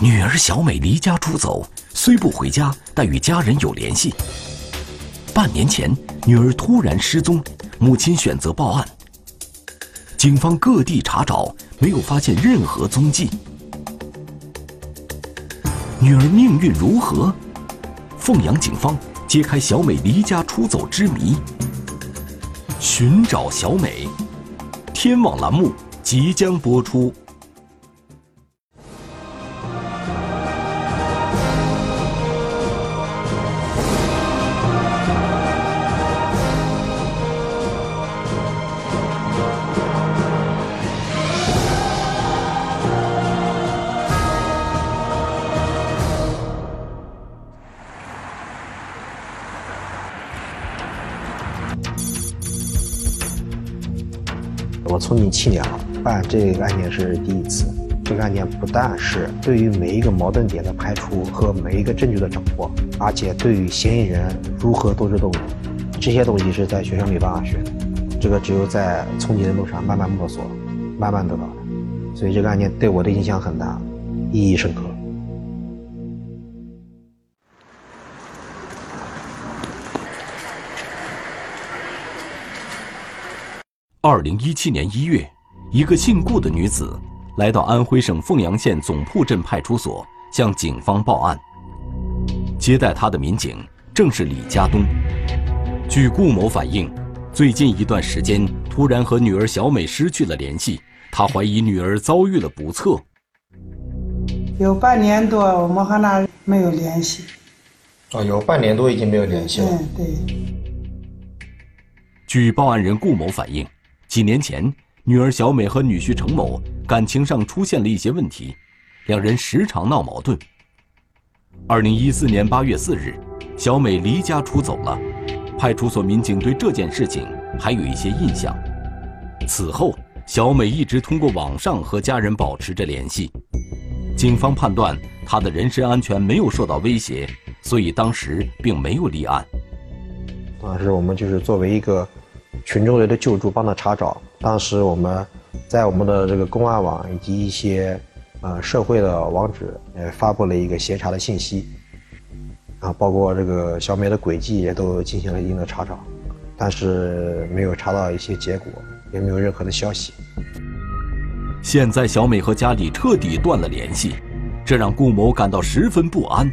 女儿小美离家出走，虽不回家，但与家人有联系。半年前，女儿突然失踪，母亲选择报案。警方各地查找，没有发现任何踪迹。女儿命运如何？凤阳警方揭开小美离家出走之谜。寻找小美，天网栏目即将播出。七年了，办这个案件是第一次。这个案件不但是对于每一个矛盾点的排除和每一个证据的掌握，而且对于嫌疑人如何斗智斗勇，这些东西是在学校没办法学的。这个只有在从警的路上慢慢摸索，慢慢得到的。所以这个案件对我的影响很大，意义深刻。二零一七年一月，一个姓顾的女子来到安徽省凤阳县总铺镇派出所，向警方报案。接待她的民警正是李家东。据顾某反映，最近一段时间突然和女儿小美失去了联系，他怀疑女儿遭遇了不测。有半年多，我们和那没有联系。哦，有半年多已经没有联系了。嗯，对。据报案人顾某反映。几年前，女儿小美和女婿程某感情上出现了一些问题，两人时常闹矛盾。二零一四年八月四日，小美离家出走了，派出所民警对这件事情还有一些印象。此后，小美一直通过网上和家人保持着联系，警方判断她的人身安全没有受到威胁，所以当时并没有立案。当时我们就是作为一个。群众的救助，帮他查找。当时我们在我们的这个公安网以及一些呃社会的网址，呃发布了一个协查的信息，啊，包括这个小美的轨迹也都进行了一定的查找，但是没有查到一些结果，也没有任何的消息。现在小美和家里彻底断了联系，这让顾某感到十分不安。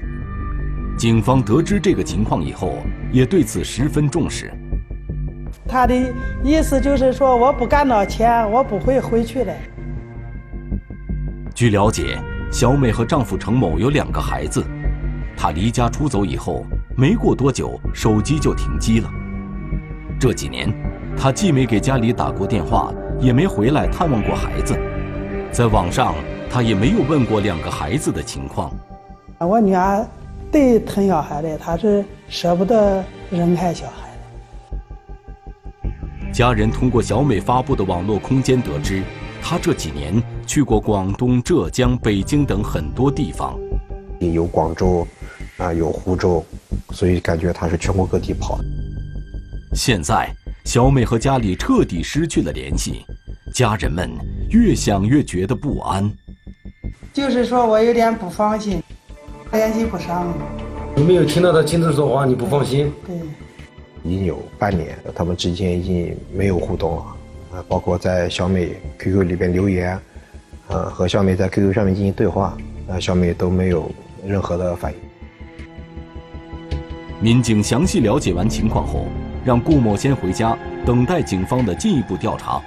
警方得知这个情况以后，也对此十分重视。他的意思就是说，我不干到钱，我不会回去的。据了解，小美和丈夫程某有两个孩子。她离家出走以后，没过多久，手机就停机了。这几年，她既没给家里打过电话，也没回来探望过孩子。在网上，她也没有问过两个孩子的情况。我女儿对疼小孩的，她是舍不得扔开小孩。家人通过小美发布的网络空间得知，她这几年去过广东、浙江、北京等很多地方，有广州，啊，有湖州，所以感觉她是全国各地跑。现在小美和家里彻底失去了联系，家人们越想越觉得不安。就是说我有点不放心，联系不上。你没有听到他亲自说话，你不放心？对。已经有半年，他们之间已经没有互动了，啊，包括在小美 QQ 里边留言，呃，和小美在 QQ 上面进行对话，啊，小美都没有任何的反应。民警详细了解完情况后，让顾某先回家，等待警方的进一步调查。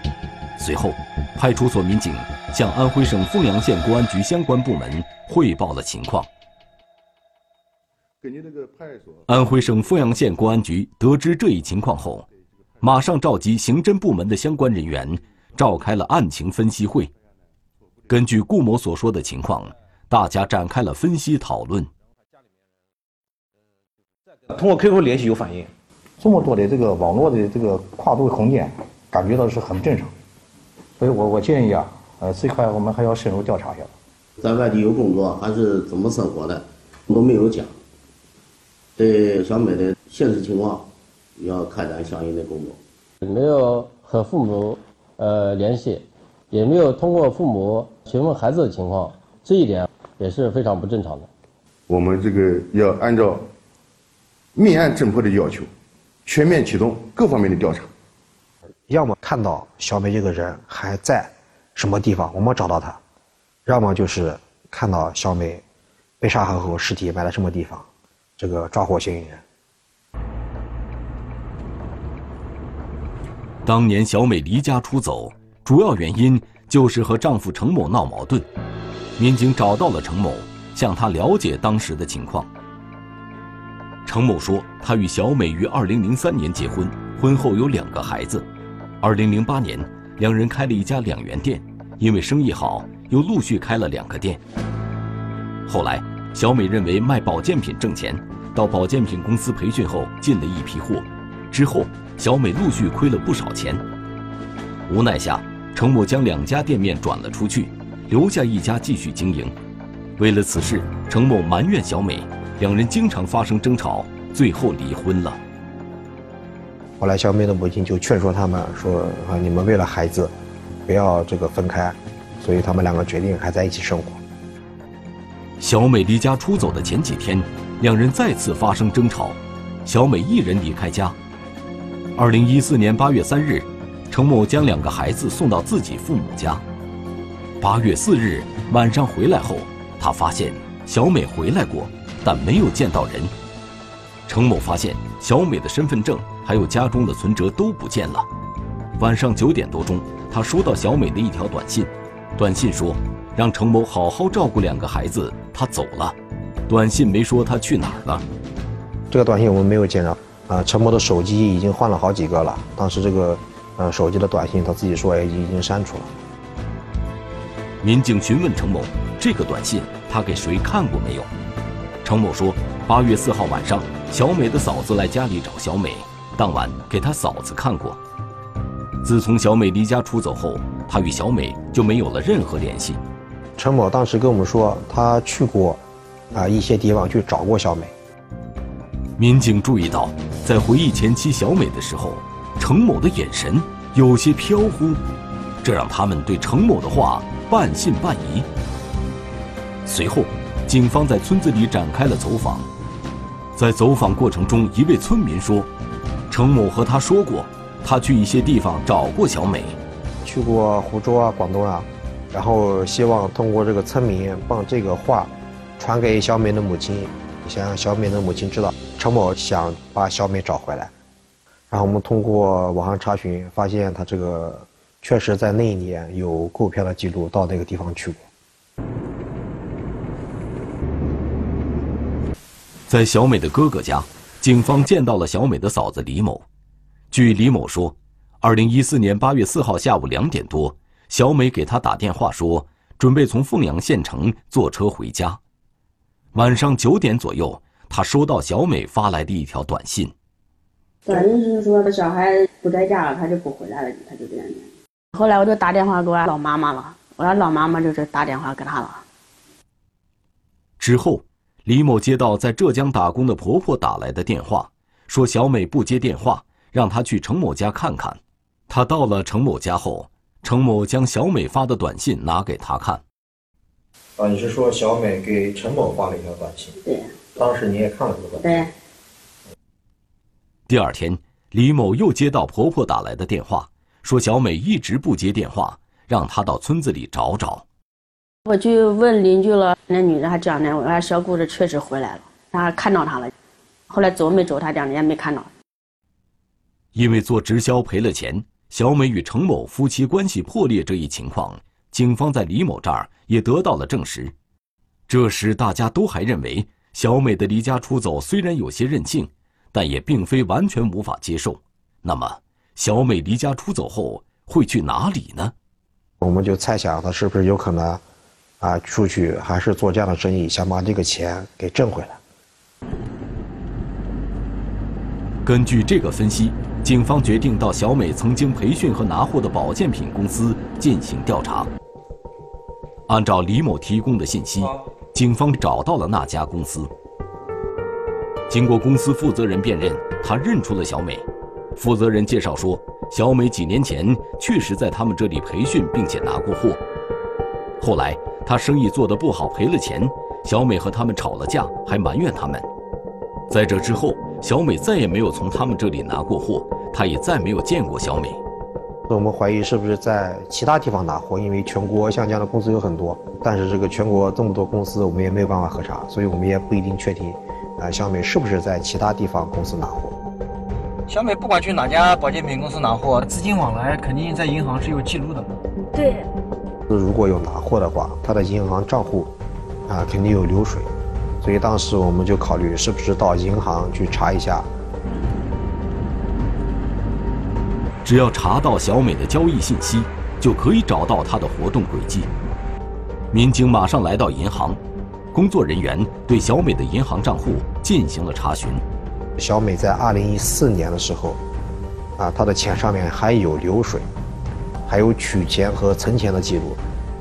随后，派出所民警向安徽省凤阳县公安局相关部门汇报了情况。安徽省凤阳县公安局得知这一情况后，马上召集刑侦部门的相关人员，召开了案情分析会。根据顾某所说的情况，大家展开了分析讨论。通过 QQ 联系有反应，这么多的这个网络的这个跨度空间，感觉到是很正常。所以我我建议啊，呃，这块我们还要深入调查一下。在外地有工作还是怎么生活的，都没有讲。对小美的现实情况，要开展相应的工作。没有和父母呃联系，也没有通过父母询问孩子的情况，这一点也是非常不正常的。我们这个要按照命案侦破的要求，全面启动各方面的调查。要么看到小美这个人还在什么地方，我们找到她；要么就是看到小美被杀害后尸体埋在什么地方，这个抓获嫌疑人。当年小美离家出走，主要原因就是和丈夫程某闹矛盾。民警找到了程某，向他了解当时的情况。程某说，他与小美于2003年结婚，婚后有两个孩子。2008年，两人开了一家两元店，因为生意好，又陆续开了两个店。后来，小美认为卖保健品挣钱，到保健品公司培训后进了一批货，之后。小美陆续亏了不少钱，无奈下，程某将两家店面转了出去，留下一家继续经营。为了此事，程某埋怨小美，两人经常发生争吵，最后离婚了。后来，小美的母亲就劝说他们说：“啊，你们为了孩子，不要这个分开。”所以他们两个决定还在一起生活。小美离家出走的前几天，两人再次发生争吵，小美一人离开家。二零一四年八月三日，程某将两个孩子送到自己父母家。八月四日晚上回来后，他发现小美回来过，但没有见到人。程某发现小美的身份证还有家中的存折都不见了。晚上九点多钟，他收到小美的一条短信，短信说让程某好好照顾两个孩子，他走了。短信没说他去哪儿了。这个短信我们没有见到。啊，陈某的手机已经换了好几个了。当时这个，呃，手机的短信他自己说已经已经删除了。民警询问程某，这个短信他给谁看过没有？程某说，八月四号晚上，小美的嫂子来家里找小美，当晚给他嫂子看过。自从小美离家出走后，他与小美就没有了任何联系。陈某当时跟我们说，他去过，啊一些地方去找过小美。民警注意到，在回忆前妻小美的时候，程某的眼神有些飘忽，这让他们对程某的话半信半疑。随后，警方在村子里展开了走访。在走访过程中，一位村民说，程某和他说过，他去一些地方找过小美，去过湖州啊、广东啊，然后希望通过这个村民帮这个话传给小美的母亲，想让小美的母亲知道。陈某想把小美找回来，然后我们通过网上查询，发现他这个确实在那一年有购票的记录，到那个地方去过。在小美的哥哥家，警方见到了小美的嫂子李某。据李某说，二零一四年八月四号下午两点多，小美给他打电话说，准备从凤阳县城坐车回家。晚上九点左右。他收到小美发来的一条短信，短信是说他小孩不在家了，他就不回来了，他就这样讲。后来我就打电话给我老妈妈了，我老妈妈就是打电话给他了。之后，李某接到在浙江打工的婆婆打来的电话，说小美不接电话，让他去程某家看看。他到了程某家后，程某将小美发的短信拿给他看。啊，你是说小美给陈某发了一条短信？对。当时你也看了这个对。第二天，李某又接到婆婆打来的电话，说小美一直不接电话，让她到村子里找找。我去问邻居了，那女的还讲呢，我说小姑子确实回来了，她看到她了，后来走没走，她讲的也没看到。因为做直销赔了钱，小美与程某夫妻关系破裂这一情况，警方在李某这儿也得到了证实。这时大家都还认为。小美的离家出走虽然有些任性，但也并非完全无法接受。那么，小美离家出走后会去哪里呢？我们就猜想，她是不是有可能，啊，出去还是做这样的生意，想把这个钱给挣回来。根据这个分析，警方决定到小美曾经培训和拿货的保健品公司进行调查。按照李某提供的信息。警方找到了那家公司。经过公司负责人辨认，他认出了小美。负责人介绍说，小美几年前确实在他们这里培训，并且拿过货。后来，他生意做得不好赔了钱，小美和他们吵了架，还埋怨他们。在这之后，小美再也没有从他们这里拿过货，他也再没有见过小美。我们怀疑是不是在其他地方拿货，因为全国像这样的公司有很多，但是这个全国这么多公司，我们也没有办法核查，所以我们也不一定确定，啊，小美是不是在其他地方公司拿货。小美不管去哪家保健品公司拿货，资金往来肯定在银行是有记录的。对。如果有拿货的话，他的银行账户，啊，肯定有流水，所以当时我们就考虑是不是到银行去查一下。只要查到小美的交易信息，就可以找到她的活动轨迹。民警马上来到银行，工作人员对小美的银行账户进行了查询。小美在二零一四年的时候，啊，她的钱上面还有流水，还有取钱和存钱的记录，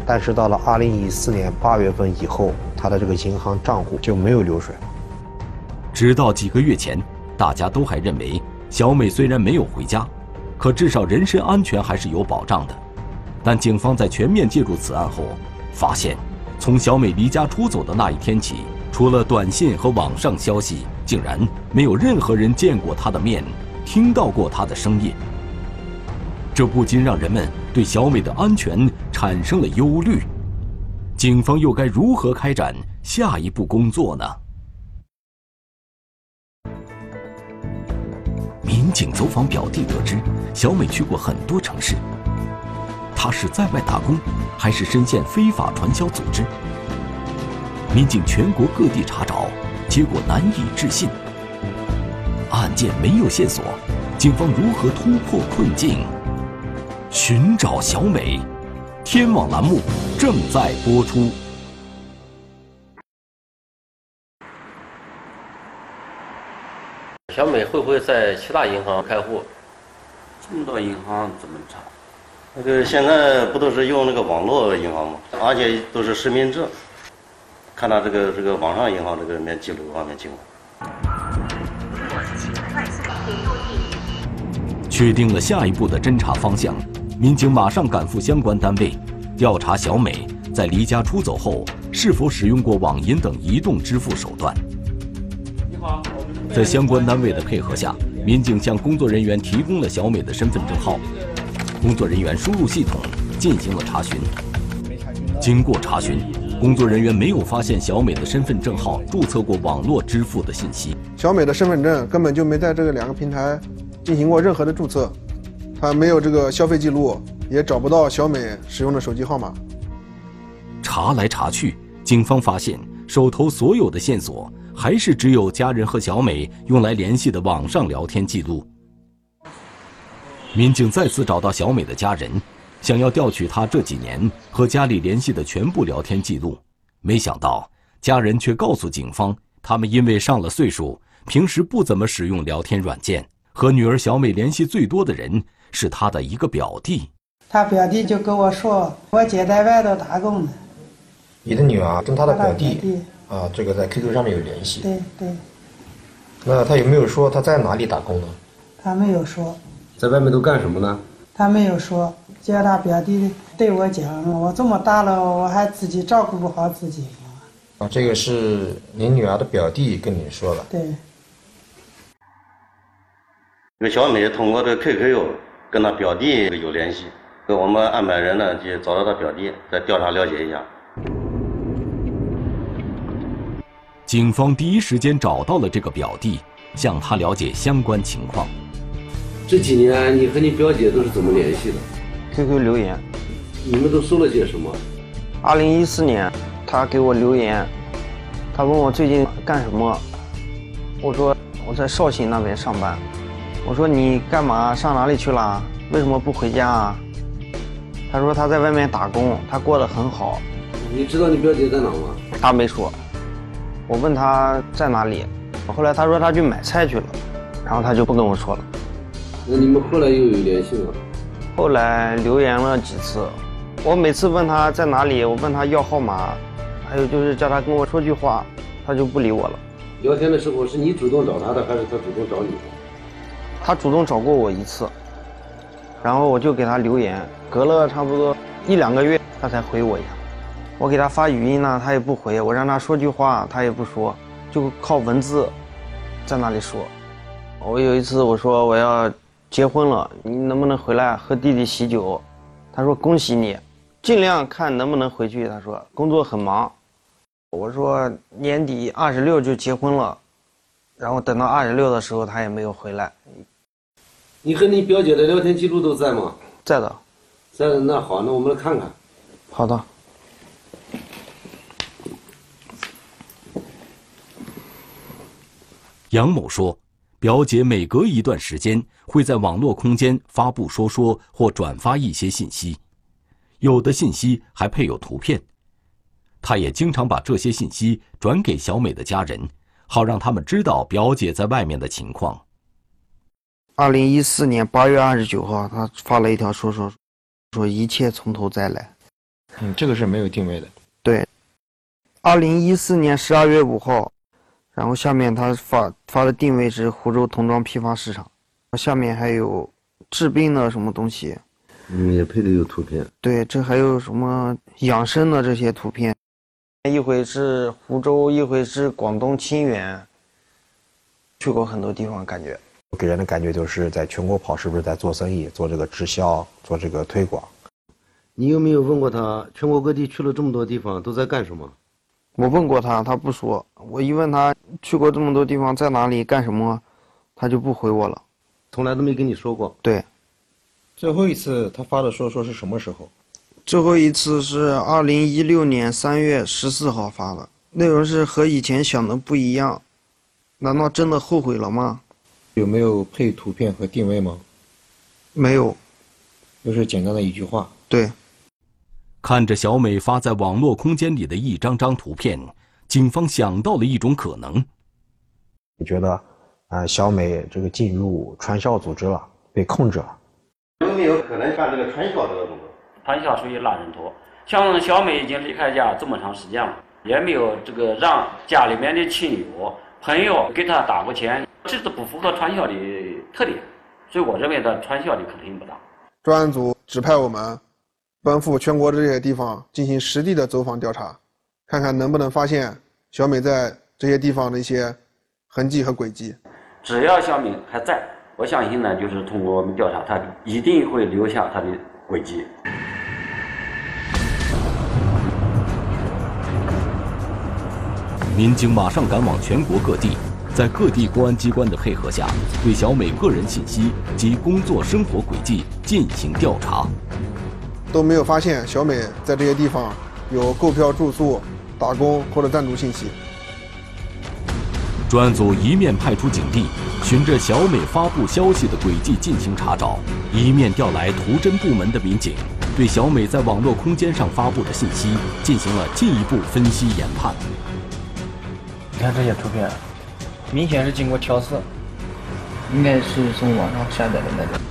但是到了二零一四年八月份以后，她的这个银行账户就没有流水。直到几个月前，大家都还认为小美虽然没有回家。可至少人身安全还是有保障的，但警方在全面介入此案后，发现，从小美离家出走的那一天起，除了短信和网上消息，竟然没有任何人见过她的面，听到过她的声音。这不禁让人们对小美的安全产生了忧虑。警方又该如何开展下一步工作呢？走访表弟，得知小美去过很多城市。她是在外打工，还是深陷非法传销组织？民警全国各地查找，结果难以置信。案件没有线索，警方如何突破困境？寻找小美，天网栏目正在播出。小美会不会在其他银行开户？这么多银行怎么查？那个现在不都是用那个网络银行吗？而且都是实名制，看他这个这个网上银行这个面记录方面情况。确定了下一步的侦查方向，民警马上赶赴相关单位，调查小美在离家出走后是否使用过网银等移动支付手段。在相关单位的配合下，民警向工作人员提供了小美的身份证号。工作人员输入系统进行了查询。经过查询，工作人员没有发现小美的身份证号注册过网络支付的信息。小美的身份证根本就没在这个两个平台进行过任何的注册，她没有这个消费记录，也找不到小美使用的手机号码。查来查去，警方发现手头所有的线索。还是只有家人和小美用来联系的网上聊天记录。民警再次找到小美的家人，想要调取她这几年和家里联系的全部聊天记录，没想到家人却告诉警方，他们因为上了岁数，平时不怎么使用聊天软件，和女儿小美联系最多的人是她的一个表弟。他表弟就跟我说，我姐在外头打工呢。你的女儿跟她的表弟。啊，这个在 QQ 上面有联系。对对。那他有没有说他在哪里打工呢？他没有说。在外面都干什么呢？他没有说。叫他表弟对我讲，我这么大了，我还自己照顾不好自己。啊，这个是您女儿的表弟跟你说了。对。这个小美通过这 QQ 跟他表弟有联系，给我们安排人呢，去找到他表弟，再调查了解一下。警方第一时间找到了这个表弟，向他了解相关情况。这几年你和你表姐都是怎么联系的？QQ 留言。你们都说了些什么？二零一四年，他给我留言，他问我最近干什么。我说我在绍兴那边上班。我说你干嘛？上哪里去了？为什么不回家啊？他说他在外面打工，他过得很好。你知道你表姐在哪吗？他没说。我问他在哪里，后来他说他去买菜去了，然后他就不跟我说了。那你们后来又有联系吗？后来留言了几次，我每次问他在哪里，我问他要号码，还有就是叫他跟我说句话，他就不理我了。聊天的时候是你主动找他的，还是他主动找你的？他主动找过我一次，然后我就给他留言，隔了差不多一两个月他才回我一下。我给他发语音呢，他也不回；我让他说句话，他也不说，就靠文字在那里说。我有一次我说我要结婚了，你能不能回来和弟弟喜酒？他说恭喜你，尽量看能不能回去。他说工作很忙。我说年底二十六就结婚了，然后等到二十六的时候他也没有回来。你和你表姐的聊天记录都在吗？在的。在的，那好，那我们来看看。好的。杨某说，表姐每隔一段时间会在网络空间发布说说或转发一些信息，有的信息还配有图片。他也经常把这些信息转给小美的家人，好让他们知道表姐在外面的情况。二零一四年八月二十九号，他发了一条说说，说一切从头再来。嗯，这个是没有定位的。对。二零一四年十二月五号。然后下面他发发的定位是湖州童装批发市场，下面还有治病的什么东西，嗯，也配的有图片。对，这还有什么养生的这些图片，一回是湖州，一回是广东清远，去过很多地方，感觉给人的感觉就是在全国跑，是不是在做生意，做这个直销，做这个推广？你有没有问过他，全国各地去了这么多地方，都在干什么？我问过他，他不说。我一问他去过这么多地方，在哪里干什么，他就不回我了，从来都没跟你说过。对，最后一次他发的说说是什么时候？最后一次是二零一六年三月十四号发的，内容是和以前想的不一样，难道真的后悔了吗？有没有配图片和定位吗？没有，就是简单的一句话。对。看着小美发在网络空间里的一张张图片，警方想到了一种可能。你觉得，啊，小美这个进入传销组织了，被控制了。有没有可能干这个传销这个动作？传销属于拉人头。像小美已经离开家这么长时间了，也没有这个让家里面的亲友、朋友给她打过钱，这是不符合传销的特点。所以我认为她传销的可能性不大。专案组指派我们。奔赴全国的这些地方进行实地的走访调查，看看能不能发现小美在这些地方的一些痕迹和轨迹。只要小美还在，我相信呢，就是通过我们调查，她一定会留下她的轨迹。民警马上赶往全国各地，在各地公安机关的配合下，对小美个人信息及工作生活轨迹进行调查。都没有发现小美在这些地方有购票、住宿、打工或者暂住信息。专案组一面派出警力，循着小美发布消息的轨迹进行查找，一面调来图侦部门的民警，对小美在网络空间上发布的信息进行了进一步分析研判。你看这些图片，明显是经过调色，应该是从网上下载的那种。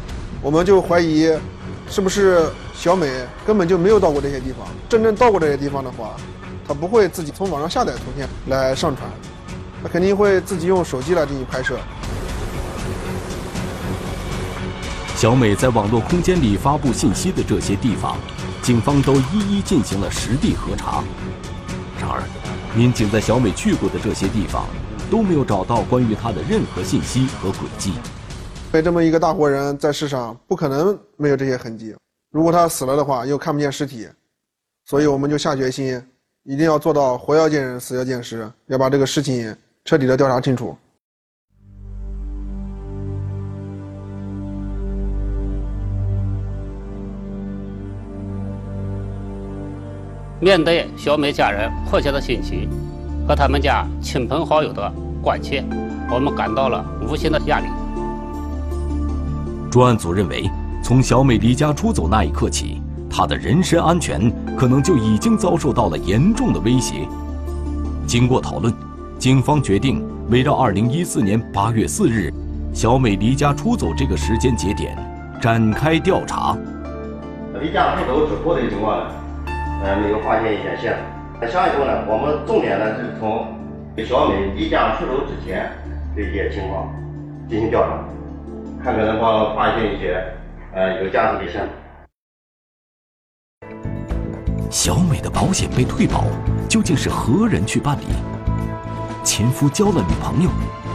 我们就怀疑，是不是？小美根本就没有到过这些地方，真正到过这些地方的话，她不会自己从网上下载图片来上传，他肯定会自己用手机来进行拍摄。小美在网络空间里发布信息的这些地方，警方都一一进行了实地核查。然而，民警在小美去过的这些地方都没有找到关于她的任何信息和轨迹。被这么一个大活人在世上，不可能没有这些痕迹。如果他死了的话，又看不见尸体，所以我们就下决心，一定要做到活要见人，死要见尸，要把这个事情彻底的调查清楚。面对小美家人迫切的心情和他们家亲朋好友的关切，我们感到了无形的压力。专案组认为。从小美离家出走那一刻起，她的人身安全可能就已经遭受到了严重的威胁。经过讨论，警方决定围绕2014年8月4日小美离家出走这个时间节点展开调查。离家出走之后的情况呢，呃，没有发现一些线索。那下一步呢，我们重点呢是从小美离家出走之前这些情况进行调查，看看能否发现一些。呃，有价值的线索。小美的保险被退保，究竟是何人去办理？前夫交了女朋友，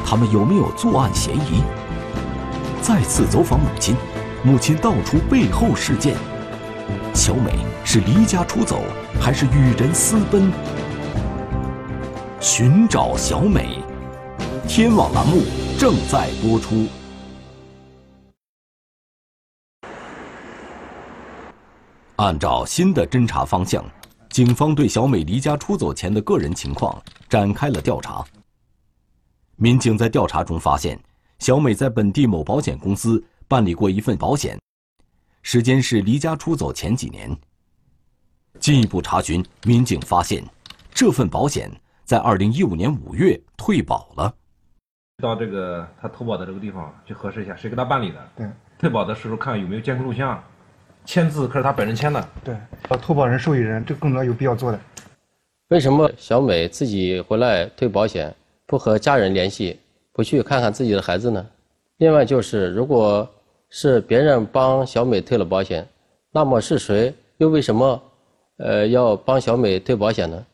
他们有没有作案嫌疑？再次走访母亲，母亲道出背后事件：小美是离家出走，还是与人私奔？寻找小美，天网栏目正在播出。按照新的侦查方向，警方对小美离家出走前的个人情况展开了调查。民警在调查中发现，小美在本地某保险公司办理过一份保险，时间是离家出走前几年。进一步查询，民警发现，这份保险在2015年5月退保了。到这个他投保的这个地方去核实一下，谁给他办理的？对。退保的时候看有没有监控录像。签字可是他本人签的，对，投保人、受益人，这工作有必要做的。为什么小美自己回来退保险，不和家人联系，不去看看自己的孩子呢？另外就是，如果是别人帮小美退了保险，那么是谁又为什么，呃，要帮小美退保险呢？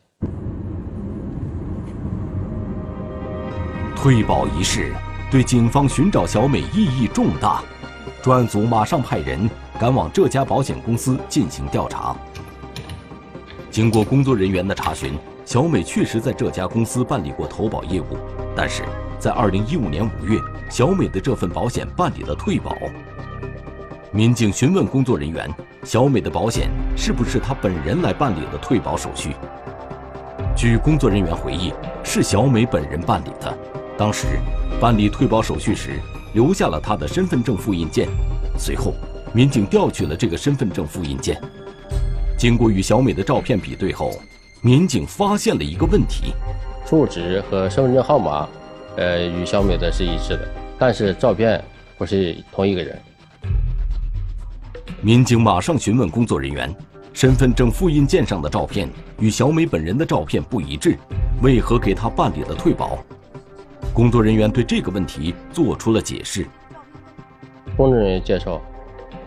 退保一事对警方寻找小美意义重大，专案组马上派人。赶往这家保险公司进行调查。经过工作人员的查询，小美确实在这家公司办理过投保业务，但是在2015年5月，小美的这份保险办理了退保。民警询问工作人员：“小美的保险是不是她本人来办理的退保手续？”据工作人员回忆，是小美本人办理的。当时办理退保手续时，留下了他的身份证复印件。随后。民警调取了这个身份证复印件，经过与小美的照片比对后，民警发现了一个问题：住址和身份证号码，呃，与小美的是一致的，但是照片不是同一个人。民警马上询问工作人员：身份证复印件上的照片与小美本人的照片不一致，为何给她办理了退保？工作人员对这个问题做出了解释。工作人员介绍。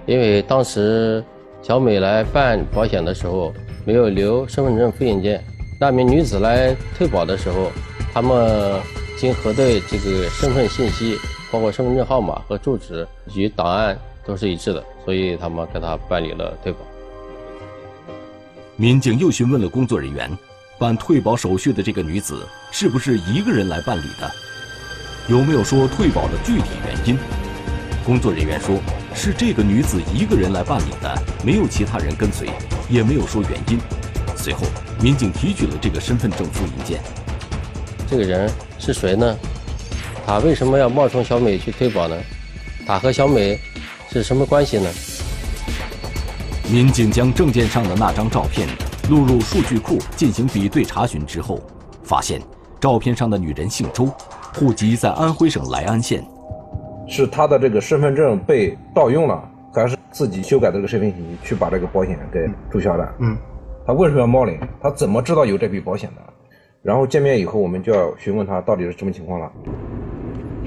因为当时小美来办保险的时候没有留身份证复印件，那名女子来退保的时候，他们经核对这个身份信息，包括身份证号码和住址与档案都是一致的，所以他们给她办理了退保。民警又询问了工作人员，办退保手续的这个女子是不是一个人来办理的？有没有说退保的具体原因？工作人员说。是这个女子一个人来办理的，没有其他人跟随，也没有说原因。随后，民警提取了这个身份证复印件。这个人是谁呢？他为什么要冒充小美去退保呢？他和小美是什么关系呢？民警将证件上的那张照片录入数据库进行比对查询之后，发现照片上的女人姓周，户籍在安徽省来安县。是他的这个身份证被盗用了，还是自己修改的这个身份信息去把这个保险给注销的？嗯，他为什么要冒领？他怎么知道有这笔保险的？然后见面以后，我们就要询问他到底是什么情况了。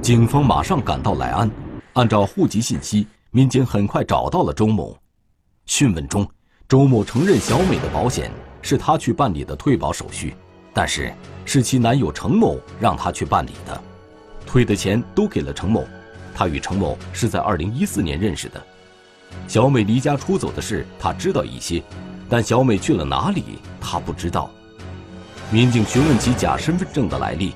警方马上赶到来安，按照户籍信息，民警很快找到了周某。讯问中，周某承认小美的保险是他去办理的退保手续，但是是其男友程某让他去办理的，退的钱都给了程某。他与程某是在2014年认识的，小美离家出走的事他知道一些，但小美去了哪里他不知道。民警询问其假身份证的来历，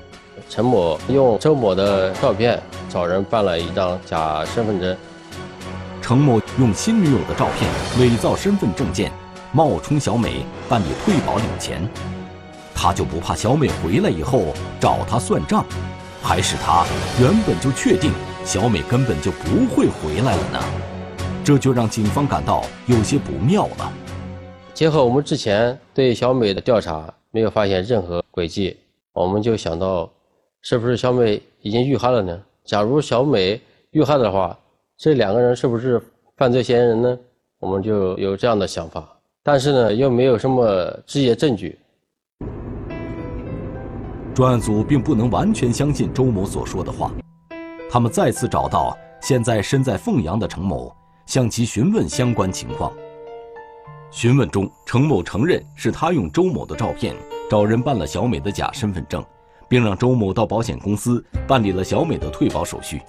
陈某用周某的照片找人办了一张假身份证，程某用新女友的照片伪造身份证件，冒充小美办理退保领钱，他就不怕小美回来以后找他算账，还是他原本就确定？小美根本就不会回来了呢，这就让警方感到有些不妙了。结合我们之前对小美的调查，没有发现任何轨迹，我们就想到，是不是小美已经遇害了呢？假如小美遇害的话，这两个人是不是犯罪嫌疑人呢？我们就有这样的想法，但是呢，又没有什么直接证据。专案组并不能完全相信周某所说的话。他们再次找到现在身在凤阳的程某，向其询问相关情况。询问中，程某承认是他用周某的照片找人办了小美的假身份证，并让周某到保险公司办理了小美的退保手续。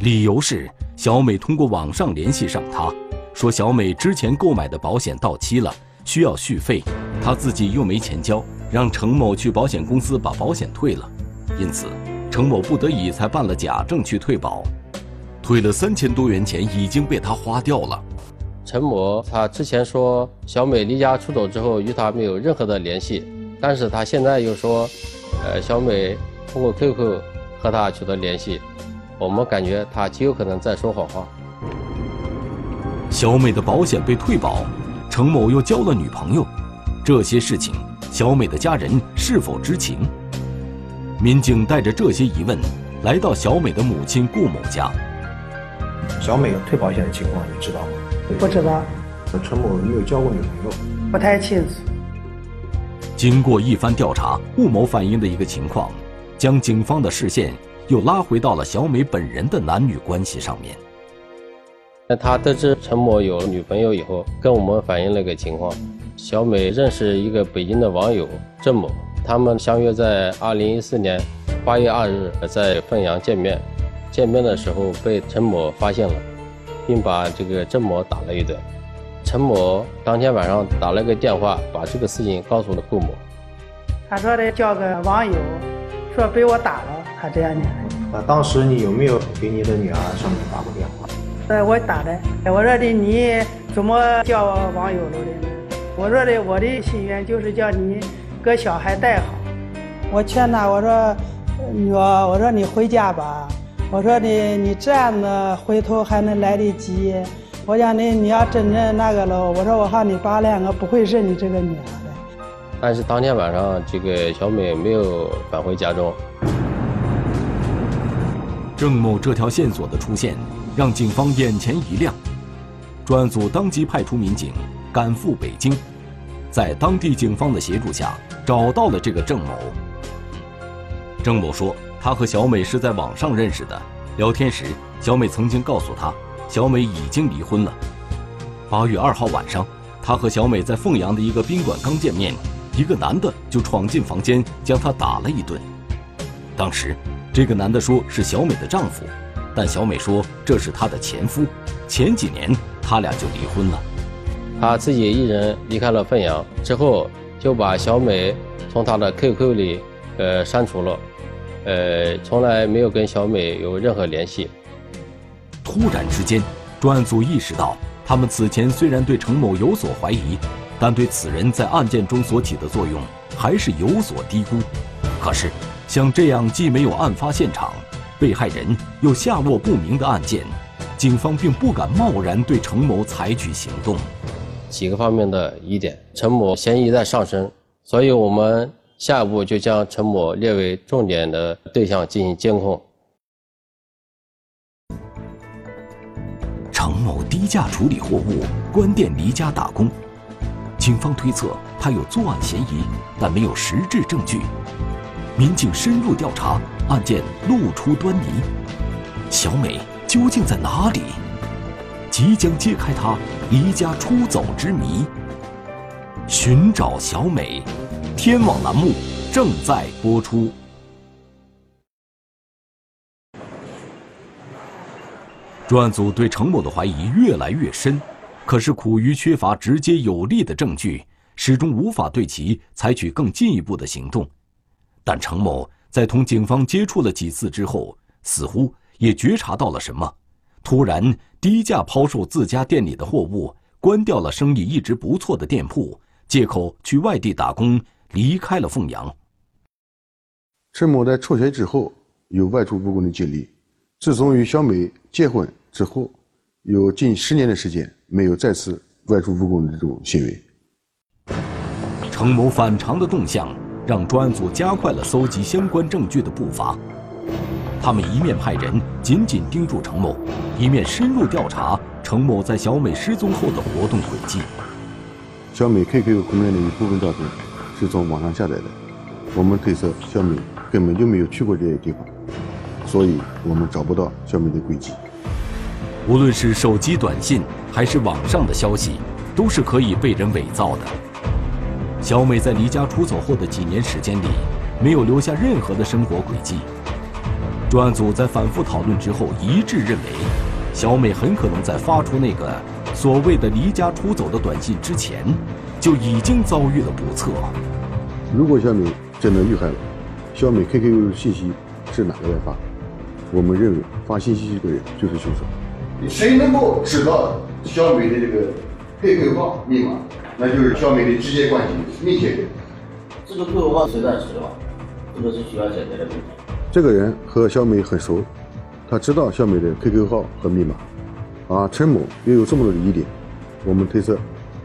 理由是小美通过网上联系上他，说小美之前购买的保险到期了，需要续费，他自己又没钱交，让程某去保险公司把保险退了。因此，程某不得已才办了假证去退保，退了三千多元钱已经被他花掉了。陈某他之前说小美离家出走之后与他没有任何的联系，但是他现在又说，呃，小美通过 QQ 和他取得联系。我们感觉他极有可能在说谎话。小美的保险被退保，程某又交了女朋友，这些事情小美的家人是否知情？民警带着这些疑问，来到小美的母亲顾某家。小美退保险的情况你知道吗？不知道。陈某有没有交过女朋友？不太清楚。经过一番调查，顾某反映的一个情况，将警方的视线。又拉回到了小美本人的男女关系上面。那他得知陈某有女朋友以后，跟我们反映了个情况：小美认识一个北京的网友郑某，他们相约在二零一四年八月二日在凤阳见面。见面的时候被陈某发现了，并把这个郑某打了一顿。陈某当天晚上打了个电话，把这个事情告诉了顾某。他说的叫个网友，说被我打了。他这样的。那当时你有没有给你的女儿上面打过电话？呃，我打的。我说的你怎么叫网友了的？我说的我的心愿就是叫你给小孩带好。我劝他，我说女儿，我说你回家吧。我说的你这样子回头还能来得及。我讲的你要真正那个了，我说我怕你爸两个不会认你这个女儿的。但是当天晚上，这个小美没有返回家中。郑某这条线索的出现，让警方眼前一亮，专案组当即派出民警赶赴北京，在当地警方的协助下，找到了这个郑某。郑某说，他和小美是在网上认识的，聊天时，小美曾经告诉他，小美已经离婚了。八月二号晚上，他和小美在凤阳的一个宾馆刚见面，一个男的就闯进房间，将她打了一顿。当时。这个男的说是小美的丈夫，但小美说这是她的前夫，前几年他俩就离婚了。他自己一人离开了凤阳之后，就把小美从他的 QQ 里呃删除了，呃，从来没有跟小美有任何联系。突然之间，专案组意识到，他们此前虽然对程某有所怀疑，但对此人在案件中所起的作用还是有所低估。可是。像这样既没有案发现场，被害人有下落不明的案件，警方并不敢贸然对程某采取行动。几个方面的疑点，陈某嫌疑在上升，所以我们下一步就将陈某列为重点的对象进行监控。程某低价处理货物，关店离家打工，警方推测他有作案嫌疑，但没有实质证据。民警深入调查，案件露出端倪。小美究竟在哪里？即将揭开她离家出走之谜。寻找小美，天网栏目正在播出。专案组对程某的怀疑越来越深，可是苦于缺乏直接有力的证据，始终无法对其采取更进一步的行动。但程某在同警方接触了几次之后，似乎也觉察到了什么，突然低价抛售自家店里的货物，关掉了生意一直不错的店铺，借口去外地打工，离开了凤阳。陈某在辍学之后有外出务工的经历，自从与小美结婚之后，有近十年的时间没有再次外出务工的这种行为。程某反常的动向。让专案组加快了搜集相关证据的步伐。他们一面派人紧紧盯住程某，一面深入调查程某在小美失踪后的活动轨迹。小美 QQ 空间的一部分照片是从网上下载的，我们推测小美根本就没有去过这些地方，所以我们找不到小美的轨迹。无论是手机短信还是网上的消息，都是可以被人伪造的。小美在离家出走后的几年时间里，没有留下任何的生活轨迹。专案组在反复讨论之后，一致认为，小美很可能在发出那个所谓的离家出走的短信之前，就已经遭遇了不测。如果小美真的遇害了，小美 QQ 信息是哪个在发？我们认为发信息这个人就是凶手。谁能够知道小美的这个 QQ 号密码？那就是小美的直接关系密切人。这个 QQ 号谁在使用？这个是需要解决的问题。这个人和小美很熟，他知道小美的 QQ 号和密码，而陈某又有这么多的疑点，我们推测，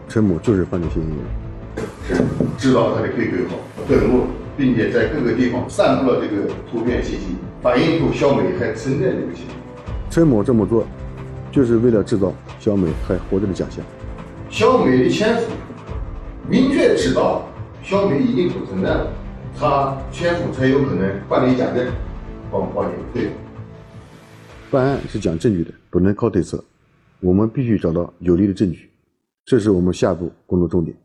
陈某就是犯罪嫌疑人。是知道他的 QQ 号登录，并且在各个地方散布了这个图片信息，反映出小美还存在这个情况。陈某这么做，就是为了制造小美还活着的假象。小美的前夫明确知道小美已经不存在了，他前夫才有可能办理假证，报报警。对，办案是讲证据的，不能靠推测，我们必须找到有力的证据，这是我们下一步工作重点。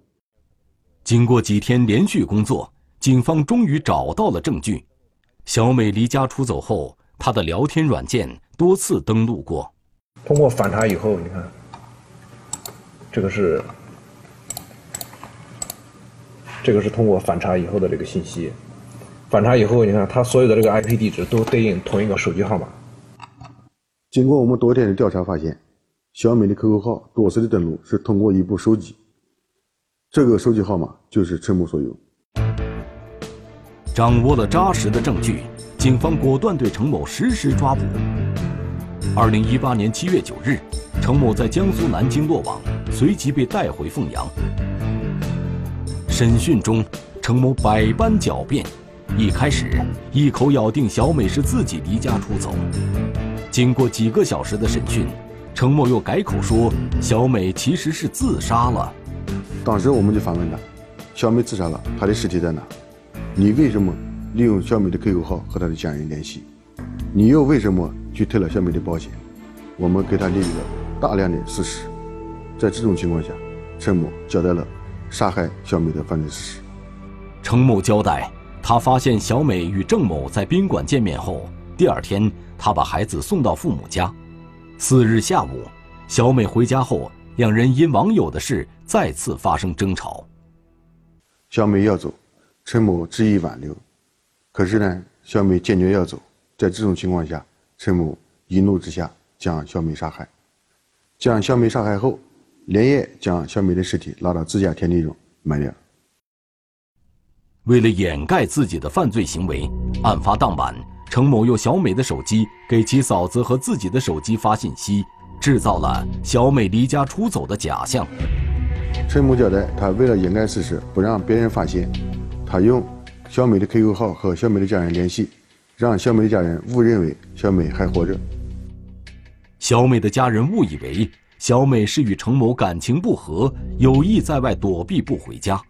经过几天连续工作，警方终于找到了证据。小美离家出走后，她的聊天软件多次登录过。通过反查以后，你看，这个是这个是通过反查以后的这个信息。反查以后，你看他所有的这个 IP 地址都对应同一个手机号码。经过我们多天的调查，发现小美的 QQ 号多次的登录是通过一部手机，这个手机号码就是陈某所有。掌握了扎实的证据，警方果断对程某实施抓捕。二零一八年七月九日，程某在江苏南京落网，随即被带回凤阳。审讯中，程某百般狡辩，一开始一口咬定小美是自己离家出走。经过几个小时的审讯，程某又改口说小美其实是自杀了。当时我们就反问他：小美自杀了，她的尸体在哪？你为什么利用小美的 QQ 号和她的家人联系？你又为什么去退了小美的保险？我们给他列举了大量的事实。在这种情况下，陈某交代了杀害小美的犯罪事实。程某交代，他发现小美与郑某在宾馆见面后，第二天他把孩子送到父母家。次日下午，小美回家后，两人因网友的事再次发生争吵。小美要走，陈某执意挽留，可是呢，小美坚决要走。在这种情况下，陈某一怒之下将小美杀害。将小美杀害后，连夜将小美的尸体拉到自家田地中埋掉。为了掩盖自己的犯罪行为，案发当晚，程某用小美的手机给其嫂子和自己的手机发信息，制造了小美离家出走的假象。陈某交代，他为了掩盖事实，不让别人发现，他用小美的 QQ 号和小美的家人联系，让小美的家人误认为小美还活着。小美的家人误以为小美是与程某感情不和，有意在外躲避不回家，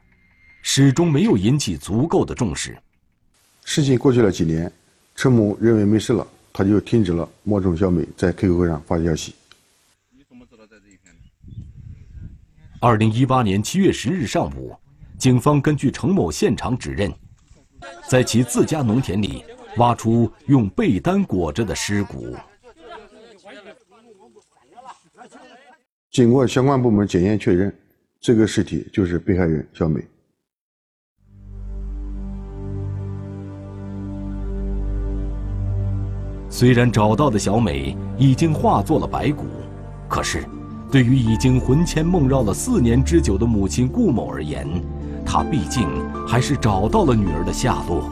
始终没有引起足够的重视。事情过去了几年，程某认为没事了，他就停止了冒充小美在 QQ 上发消息。二零一八年七月十日上午，警方根据程某现场指认，在其自家农田里挖出用被单裹着的尸骨。经过相关部门检验确认，这个尸体就是被害人小美。虽然找到的小美已经化作了白骨，可是，对于已经魂牵梦绕了四年之久的母亲顾某而言，她毕竟还是找到了女儿的下落。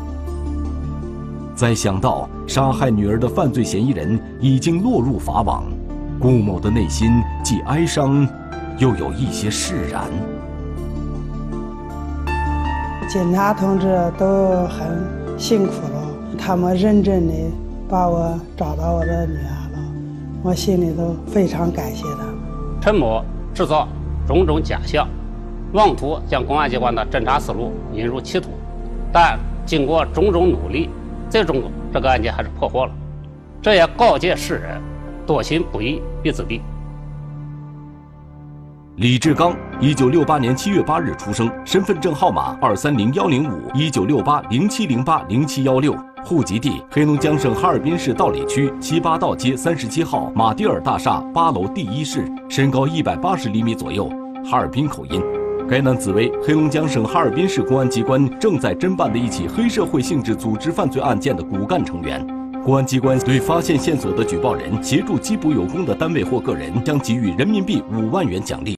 再想到杀害女儿的犯罪嫌疑人已经落入法网，顾某的内心既哀伤，又有一些释然。警察同志都很辛苦了，他们认真的把我找到我的女儿了，我心里都非常感谢他们。陈某制造种种假象，妄图将公安机关的侦查思路引入歧途，但经过种种努力，最终这个案件还是破获了。这也告诫世人：多行不义必自毙。李志刚，一九六八年七月八日出生，身份证号码二三零幺零五一九六八零七零八零七幺六，户籍地黑龙江省哈尔滨市道里区七八道街三十七号马蒂尔大厦八楼第一室，身高一百八十厘米左右，哈尔滨口音。该男子为黑龙江省哈尔滨市公安机关正在侦办的一起黑社会性质组织犯罪案件的骨干成员。公安机关对发现线索的举报人、协助缉捕有功的单位或个人，将给予人民币五万元奖励。